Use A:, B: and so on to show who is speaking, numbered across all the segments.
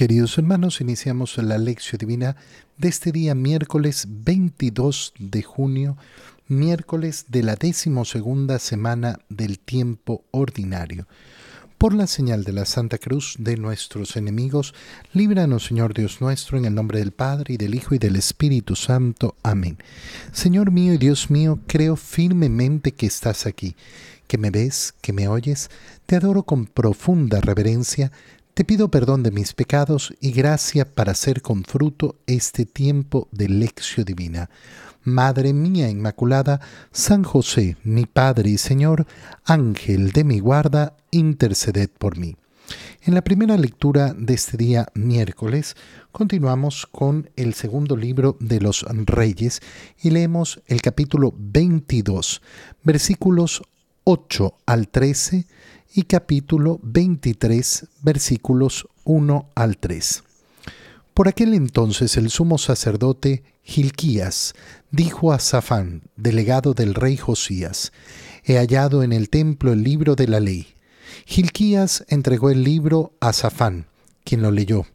A: Queridos hermanos, iniciamos la lección divina de este día miércoles 22 de junio, miércoles de la decimosegunda semana del tiempo ordinario. Por la señal de la Santa Cruz de nuestros enemigos, líbranos Señor Dios nuestro, en el nombre del Padre y del Hijo y del Espíritu Santo. Amén. Señor mío y Dios mío, creo firmemente que estás aquí, que me ves, que me oyes, te adoro con profunda reverencia, te pido perdón de mis pecados y gracia para hacer con fruto este tiempo de lección divina. Madre mía Inmaculada, San José, mi Padre y Señor, Ángel de mi guarda, interceded por mí. En la primera lectura de este día miércoles, continuamos con el segundo libro de los Reyes y leemos el capítulo 22, versículos 8 al 13 y capítulo 23 versículos 1 al 3. Por aquel entonces el sumo sacerdote Gilquías dijo a Safán, delegado del rey Josías, He hallado en el templo el libro de la ley. Gilquías entregó el libro a Safán, quien lo leyó.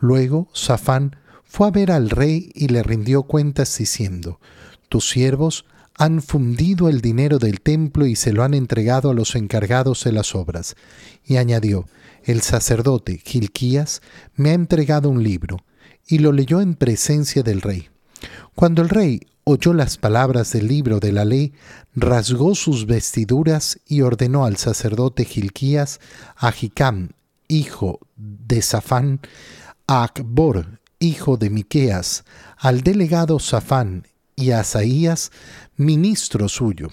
A: Luego Safán fue a ver al rey y le rindió cuentas diciendo, Tus siervos han fundido el dinero del templo y se lo han entregado a los encargados de las obras. Y añadió, el sacerdote Gilquías me ha entregado un libro, y lo leyó en presencia del rey. Cuando el rey oyó las palabras del libro de la ley, rasgó sus vestiduras y ordenó al sacerdote Gilquías, a Jicam, hijo de Safán, a Acbor, hijo de Miqueas, al delegado Safán y a Asaías, ministro suyo.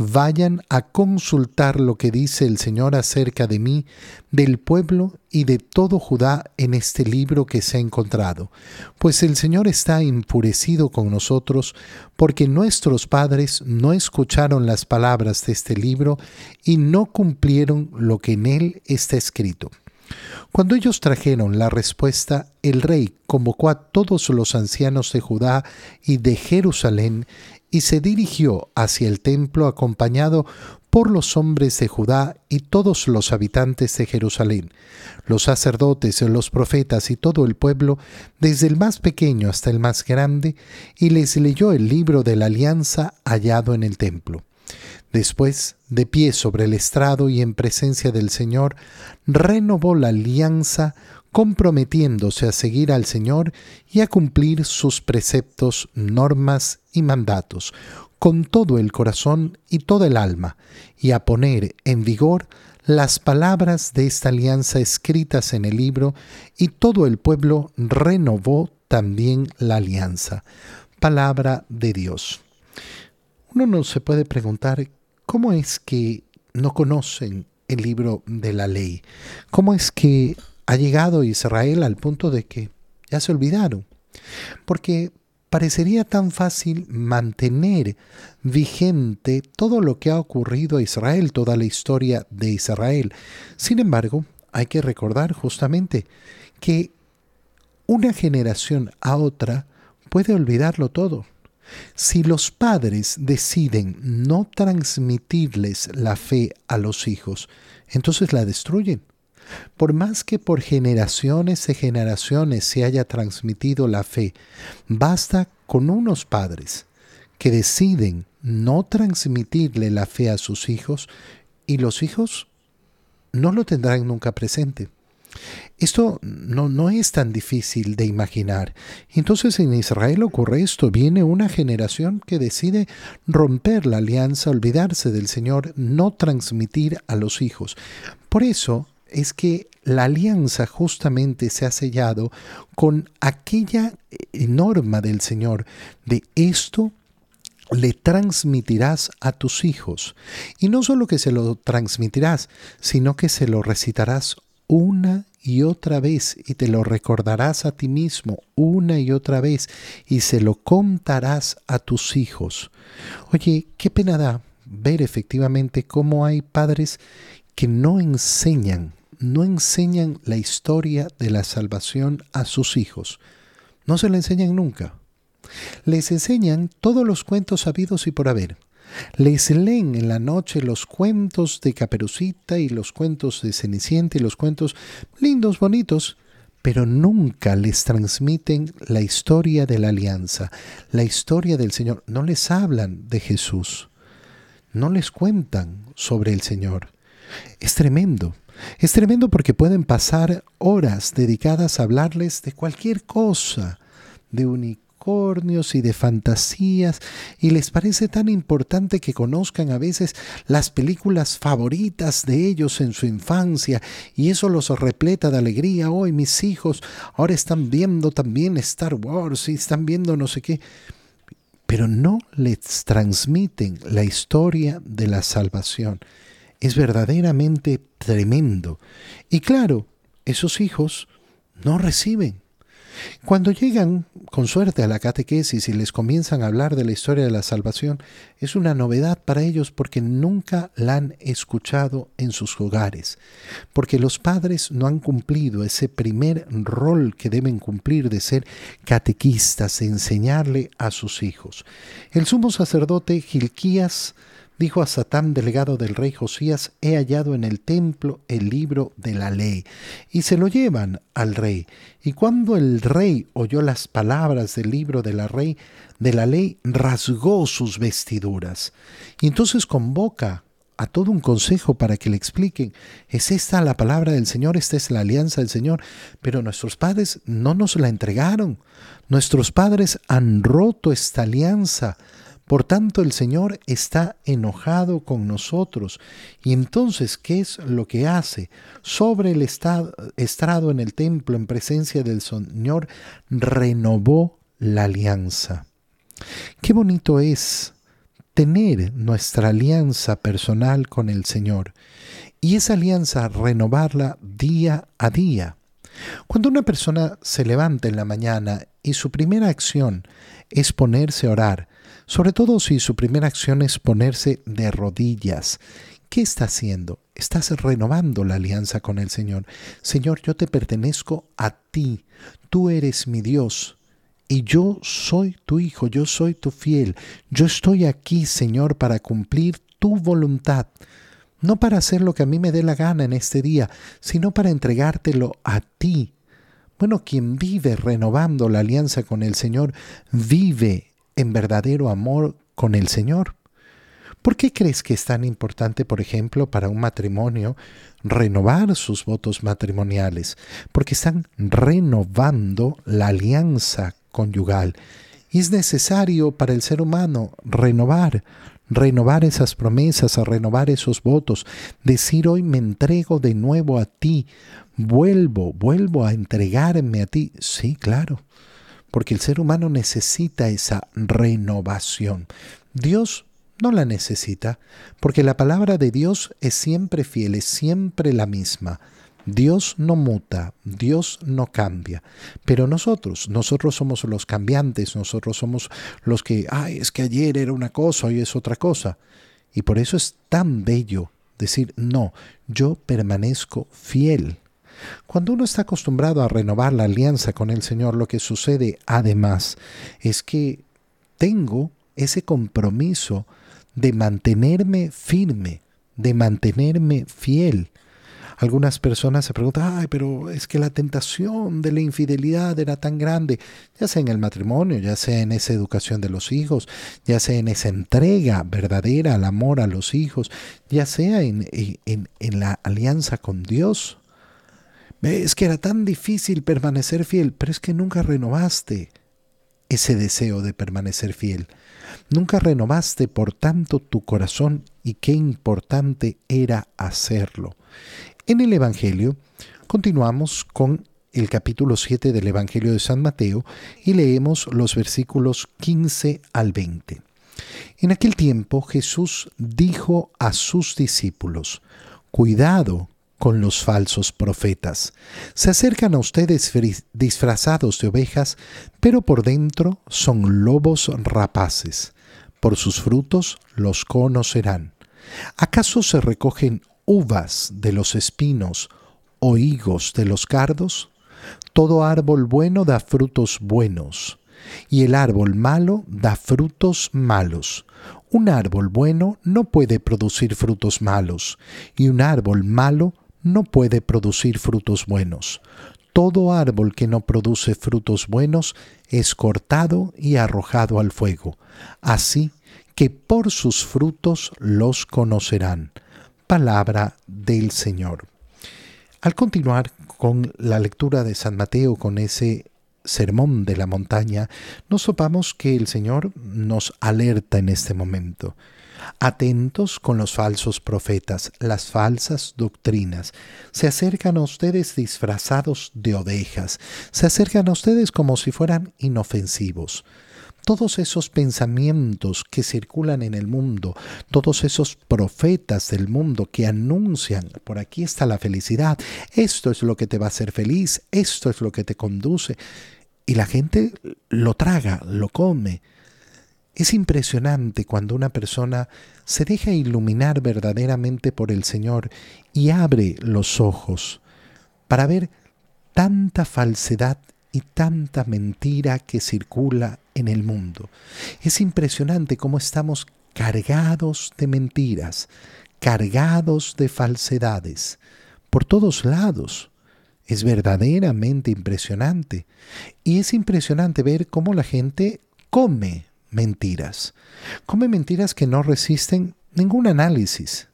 A: Vayan a consultar lo que dice el Señor acerca de mí, del pueblo y de todo Judá en este libro que se ha encontrado, pues el Señor está impurecido con nosotros, porque nuestros padres no escucharon las palabras de este libro y no cumplieron lo que en él está escrito. Cuando ellos trajeron la respuesta, el rey convocó a todos los ancianos de Judá y de Jerusalén y se dirigió hacia el templo acompañado por los hombres de Judá y todos los habitantes de Jerusalén, los sacerdotes, los profetas y todo el pueblo, desde el más pequeño hasta el más grande, y les leyó el libro de la alianza hallado en el templo. Después, de pie sobre el estrado y en presencia del Señor, renovó la alianza comprometiéndose a seguir al Señor y a cumplir sus preceptos, normas y mandatos, con todo el corazón y toda el alma, y a poner en vigor las palabras de esta alianza escritas en el libro, y todo el pueblo renovó también la alianza. Palabra de Dios. Uno no se puede preguntar cómo es que no conocen el libro de la ley, cómo es que ha llegado Israel al punto de que ya se olvidaron. Porque parecería tan fácil mantener vigente todo lo que ha ocurrido a Israel, toda la historia de Israel. Sin embargo, hay que recordar justamente que una generación a otra puede olvidarlo todo. Si los padres deciden no transmitirles la fe a los hijos, entonces la destruyen. Por más que por generaciones y generaciones se haya transmitido la fe, basta con unos padres que deciden no transmitirle la fe a sus hijos y los hijos no lo tendrán nunca presente. Esto no, no, es tan difícil de imaginar. Entonces en Israel ocurre esto. Viene una generación que decide romper la alianza, olvidarse del Señor, no transmitir a los hijos. Por eso es que la alianza justamente se ha sellado con aquella norma del Señor de esto le transmitirás a tus hijos. Y no solo que se lo transmitirás, sino que se lo recitarás una y otra vez y te lo recordarás a ti mismo una y otra vez y se lo contarás a tus hijos. Oye, qué pena da ver efectivamente cómo hay padres que no enseñan no enseñan la historia de la salvación a sus hijos. No se la enseñan nunca. Les enseñan todos los cuentos sabidos y por haber. Les leen en la noche los cuentos de Caperucita y los cuentos de Cenicienta y los cuentos lindos, bonitos, pero nunca les transmiten la historia de la alianza, la historia del Señor. No les hablan de Jesús, no les cuentan sobre el Señor. Es tremendo. Es tremendo porque pueden pasar horas dedicadas a hablarles de cualquier cosa, de y de fantasías, y les parece tan importante que conozcan a veces las películas favoritas de ellos en su infancia, y eso los repleta de alegría. Hoy mis hijos ahora están viendo también Star Wars y están viendo no sé qué pero no les transmiten la historia de la salvación es verdaderamente tremendo. Y claro, esos hijos no reciben. Cuando llegan con suerte a la catequesis y les comienzan a hablar de la historia de la salvación, es una novedad para ellos porque nunca la han escuchado en sus hogares, porque los padres no han cumplido ese primer rol que deben cumplir de ser catequistas, de enseñarle a sus hijos. El sumo sacerdote Gilquías dijo a Satán, delegado del rey Josías, he hallado en el templo el libro de la ley. Y se lo llevan al rey. Y cuando el rey oyó las palabras del libro de la, rey, de la ley, rasgó sus vestiduras. Y entonces convoca a todo un consejo para que le expliquen, es esta la palabra del Señor, esta es la alianza del Señor, pero nuestros padres no nos la entregaron, nuestros padres han roto esta alianza, por tanto, el Señor está enojado con nosotros. Y entonces, ¿qué es lo que hace? Sobre el estrado en el templo, en presencia del Señor, renovó la alianza. Qué bonito es tener nuestra alianza personal con el Señor. Y esa alianza renovarla día a día. Cuando una persona se levanta en la mañana y su primera acción es ponerse a orar, sobre todo si su primera acción es ponerse de rodillas. ¿Qué está haciendo? Estás renovando la alianza con el Señor. Señor, yo te pertenezco a ti. Tú eres mi Dios. Y yo soy tu hijo, yo soy tu fiel. Yo estoy aquí, Señor, para cumplir tu voluntad. No para hacer lo que a mí me dé la gana en este día, sino para entregártelo a ti. Bueno, quien vive renovando la alianza con el Señor, vive en verdadero amor con el Señor. ¿Por qué crees que es tan importante, por ejemplo, para un matrimonio renovar sus votos matrimoniales? Porque están renovando la alianza conyugal. Y es necesario para el ser humano renovar, renovar esas promesas, renovar esos votos, decir hoy me entrego de nuevo a ti, vuelvo, vuelvo a entregarme a ti. Sí, claro porque el ser humano necesita esa renovación. Dios no la necesita, porque la palabra de Dios es siempre fiel, es siempre la misma. Dios no muta, Dios no cambia, pero nosotros, nosotros somos los cambiantes, nosotros somos los que, ay, es que ayer era una cosa, hoy es otra cosa. Y por eso es tan bello decir, no, yo permanezco fiel cuando uno está acostumbrado a renovar la alianza con el Señor, lo que sucede además es que tengo ese compromiso de mantenerme firme, de mantenerme fiel. Algunas personas se preguntan, ay, pero es que la tentación de la infidelidad era tan grande, ya sea en el matrimonio, ya sea en esa educación de los hijos, ya sea en esa entrega verdadera al amor a los hijos, ya sea en, en, en la alianza con Dios. Es que era tan difícil permanecer fiel, pero es que nunca renovaste ese deseo de permanecer fiel. Nunca renovaste por tanto tu corazón y qué importante era hacerlo. En el Evangelio continuamos con el capítulo 7 del Evangelio de San Mateo y leemos los versículos 15 al 20. En aquel tiempo Jesús dijo a sus discípulos, Cuidado con los falsos profetas. Se acercan a ustedes disfrazados de ovejas, pero por dentro son lobos rapaces. Por sus frutos los conocerán. ¿Acaso se recogen uvas de los espinos o higos de los cardos? Todo árbol bueno da frutos buenos, y el árbol malo da frutos malos. Un árbol bueno no puede producir frutos malos, y un árbol malo no puede producir frutos buenos. todo árbol que no produce frutos buenos es cortado y arrojado al fuego. Así que por sus frutos los conocerán. Palabra del Señor. Al continuar con la lectura de San Mateo, con ese sermón de la montaña, nos sopamos que el Señor nos alerta en este momento. Atentos con los falsos profetas, las falsas doctrinas. Se acercan a ustedes disfrazados de ovejas, se acercan a ustedes como si fueran inofensivos todos esos pensamientos que circulan en el mundo, todos esos profetas del mundo que anuncian, por aquí está la felicidad, esto es lo que te va a hacer feliz, esto es lo que te conduce, y la gente lo traga, lo come. Es impresionante cuando una persona se deja iluminar verdaderamente por el Señor y abre los ojos para ver tanta falsedad y tanta mentira que circula en el mundo. Es impresionante cómo estamos cargados de mentiras, cargados de falsedades, por todos lados. Es verdaderamente impresionante. Y es impresionante ver cómo la gente come mentiras. Come mentiras que no resisten ningún análisis.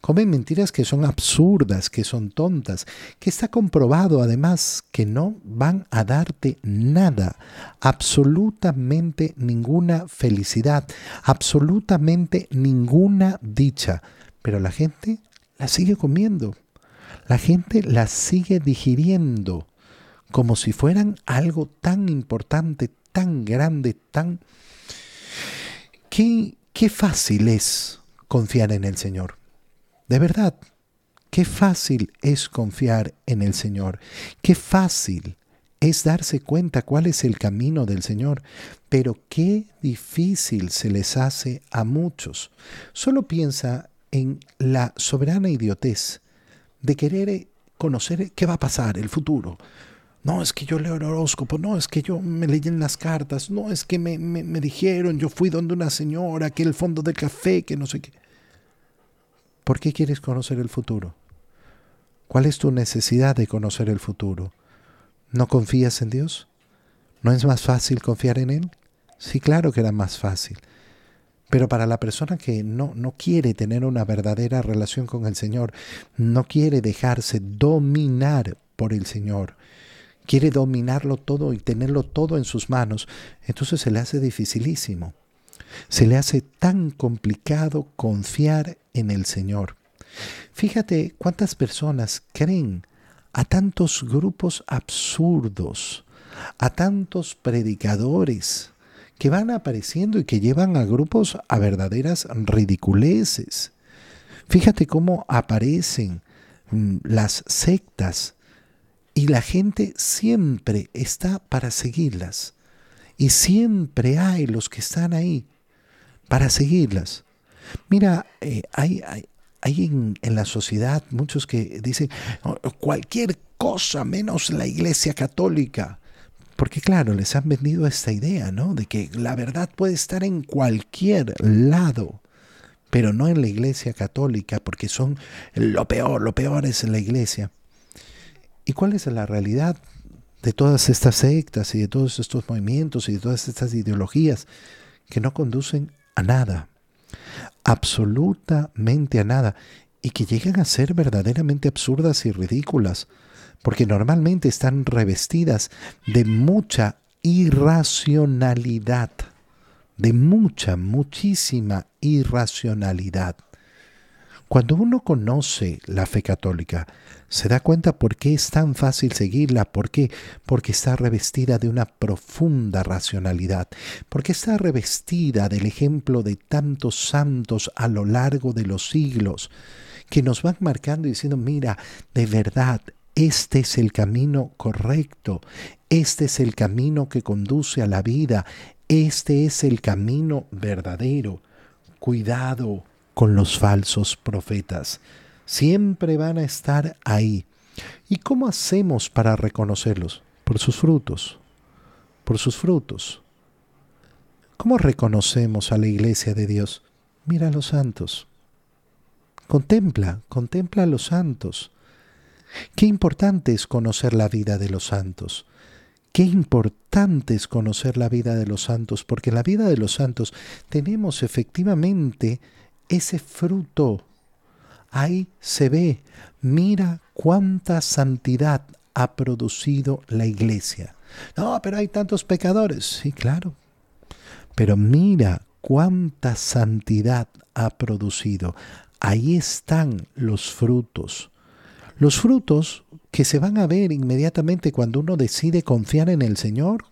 A: Comen mentiras que son absurdas, que son tontas, que está comprobado además que no van a darte nada, absolutamente ninguna felicidad, absolutamente ninguna dicha. Pero la gente la sigue comiendo, la gente la sigue digiriendo como si fueran algo tan importante, tan grande, tan... Qué, qué fácil es confiar en el Señor. De verdad, qué fácil es confiar en el Señor, qué fácil es darse cuenta cuál es el camino del Señor, pero qué difícil se les hace a muchos. Solo piensa en la soberana idiotez de querer conocer qué va a pasar, el futuro. No, es que yo leo el horóscopo, no, es que yo me leí en las cartas, no, es que me, me, me dijeron, yo fui donde una señora, que el fondo del café, que no sé qué. ¿Por qué quieres conocer el futuro? ¿Cuál es tu necesidad de conocer el futuro? ¿No confías en Dios? ¿No es más fácil confiar en Él? Sí, claro que era más fácil. Pero para la persona que no, no quiere tener una verdadera relación con el Señor, no quiere dejarse dominar por el Señor, quiere dominarlo todo y tenerlo todo en sus manos, entonces se le hace dificilísimo. Se le hace tan complicado confiar en el Señor. Fíjate cuántas personas creen a tantos grupos absurdos, a tantos predicadores que van apareciendo y que llevan a grupos a verdaderas ridiculeces. Fíjate cómo aparecen mm, las sectas y la gente siempre está para seguirlas. Y siempre hay los que están ahí para seguirlas. Mira, eh, hay, hay, en, en, la sociedad muchos que dicen oh, cualquier cosa menos la iglesia católica. Porque claro, les han vendido esta idea, ¿no? De que la verdad puede estar en cualquier lado, pero no en la iglesia católica, porque son lo peor, lo peor es la iglesia. ¿Y cuál es la realidad de todas estas sectas y de todos estos movimientos y de todas estas ideologías que no conducen a nada, absolutamente a nada, y que llegan a ser verdaderamente absurdas y ridículas, porque normalmente están revestidas de mucha irracionalidad, de mucha, muchísima irracionalidad. Cuando uno conoce la fe católica, se da cuenta por qué es tan fácil seguirla, por qué, porque está revestida de una profunda racionalidad, porque está revestida del ejemplo de tantos santos a lo largo de los siglos, que nos van marcando y diciendo, mira, de verdad, este es el camino correcto, este es el camino que conduce a la vida, este es el camino verdadero. Cuidado, con los falsos profetas. Siempre van a estar ahí. ¿Y cómo hacemos para reconocerlos? Por sus frutos. Por sus frutos. ¿Cómo reconocemos a la iglesia de Dios? Mira a los santos. Contempla, contempla a los santos. Qué importante es conocer la vida de los santos. Qué importante es conocer la vida de los santos, porque la vida de los santos tenemos efectivamente ese fruto. Ahí se ve, mira cuánta santidad ha producido la iglesia. No, pero hay tantos pecadores. Sí, claro. Pero mira cuánta santidad ha producido. Ahí están los frutos. Los frutos que se van a ver inmediatamente cuando uno decide confiar en el Señor.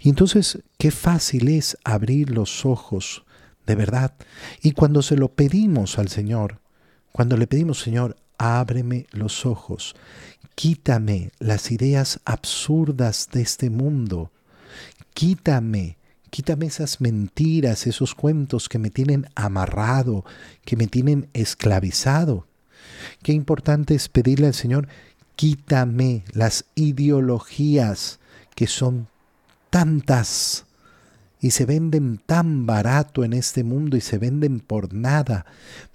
A: Y entonces, qué fácil es abrir los ojos, de verdad. Y cuando se lo pedimos al Señor, cuando le pedimos, Señor, ábreme los ojos, quítame las ideas absurdas de este mundo, quítame, quítame esas mentiras, esos cuentos que me tienen amarrado, que me tienen esclavizado. Qué importante es pedirle al Señor, quítame las ideologías que son tantas y se venden tan barato en este mundo y se venden por nada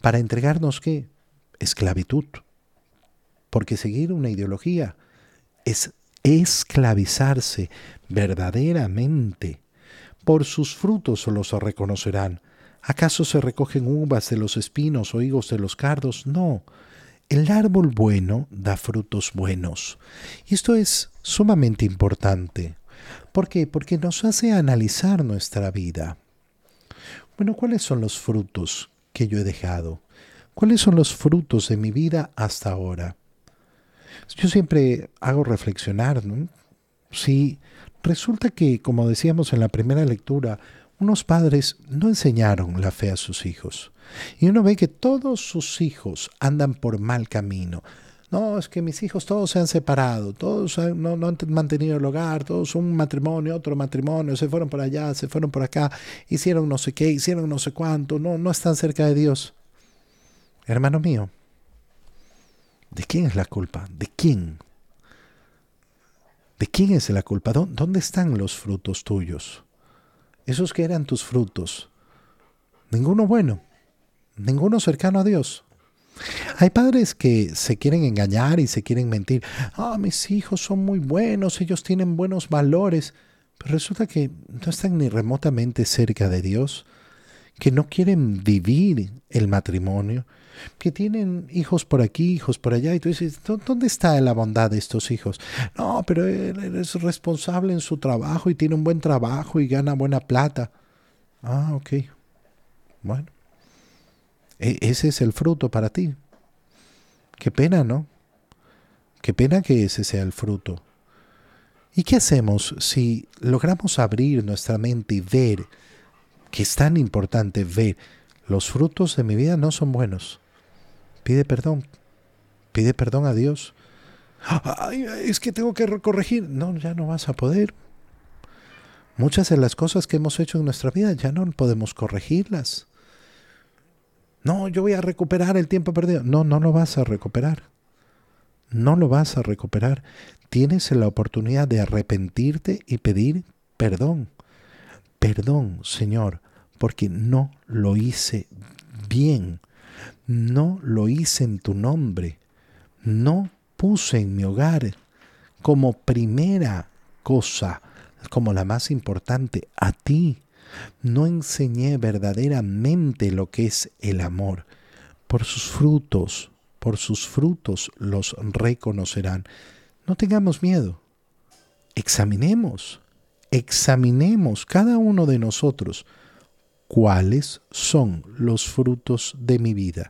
A: para entregarnos qué? Esclavitud. Porque seguir una ideología es esclavizarse verdaderamente. Por sus frutos los reconocerán. ¿Acaso se recogen uvas de los espinos o higos de los cardos? No. El árbol bueno da frutos buenos. Y esto es sumamente importante. ¿Por qué? Porque nos hace analizar nuestra vida. Bueno, ¿cuáles son los frutos que yo he dejado? ¿Cuáles son los frutos de mi vida hasta ahora? Yo siempre hago reflexionar. Si resulta que, como decíamos en la primera lectura, unos padres no enseñaron la fe a sus hijos. Y uno ve que todos sus hijos andan por mal camino. No, es que mis hijos todos se han separado, todos no, han mantenido el hogar, todos un matrimonio, otro matrimonio, se fueron por allá, se fueron por acá, hicieron no sé qué, hicieron no sé cuánto, no, no están cerca de Dios. Hermano mío, ¿de quién es la culpa? ¿De quién? ¿De quién es la culpa? ¿Dónde están los frutos tuyos? Esos que eran tus frutos. Ninguno bueno ninguno cercano a Dios. Hay padres que se quieren engañar y se quieren mentir. Ah, mis hijos son muy buenos, ellos tienen buenos valores. Pero resulta que no están ni remotamente cerca de Dios, que no quieren vivir el matrimonio, que tienen hijos por aquí, hijos por allá. Y tú dices, ¿dónde está la bondad de estos hijos? No, pero él es responsable en su trabajo y tiene un buen trabajo y gana buena plata. Ah, ok. Bueno. E, ese es el fruto para ti. Qué pena, ¿no? Qué pena que ese sea el fruto. ¿Y qué hacemos si logramos abrir nuestra mente y ver que es tan importante ver los frutos de mi vida no son buenos? Pide perdón. Pide perdón a Dios. es que tengo que corregir. No, ya no vas a poder. Muchas de las cosas que hemos hecho en nuestra vida ya no podemos corregirlas. No, yo voy a recuperar el tiempo perdido. No, no lo vas a recuperar. No lo vas a recuperar. Tienes la oportunidad de arrepentirte y pedir perdón. Perdón, Señor, porque no lo hice bien. No lo hice en tu nombre. No puse en mi hogar como primera cosa, como la más importante, a ti. No enseñé verdaderamente lo que es el amor. Por sus frutos, por sus frutos los reconocerán. No tengamos miedo. Examinemos, examinemos cada uno de nosotros cuáles son los frutos de mi vida.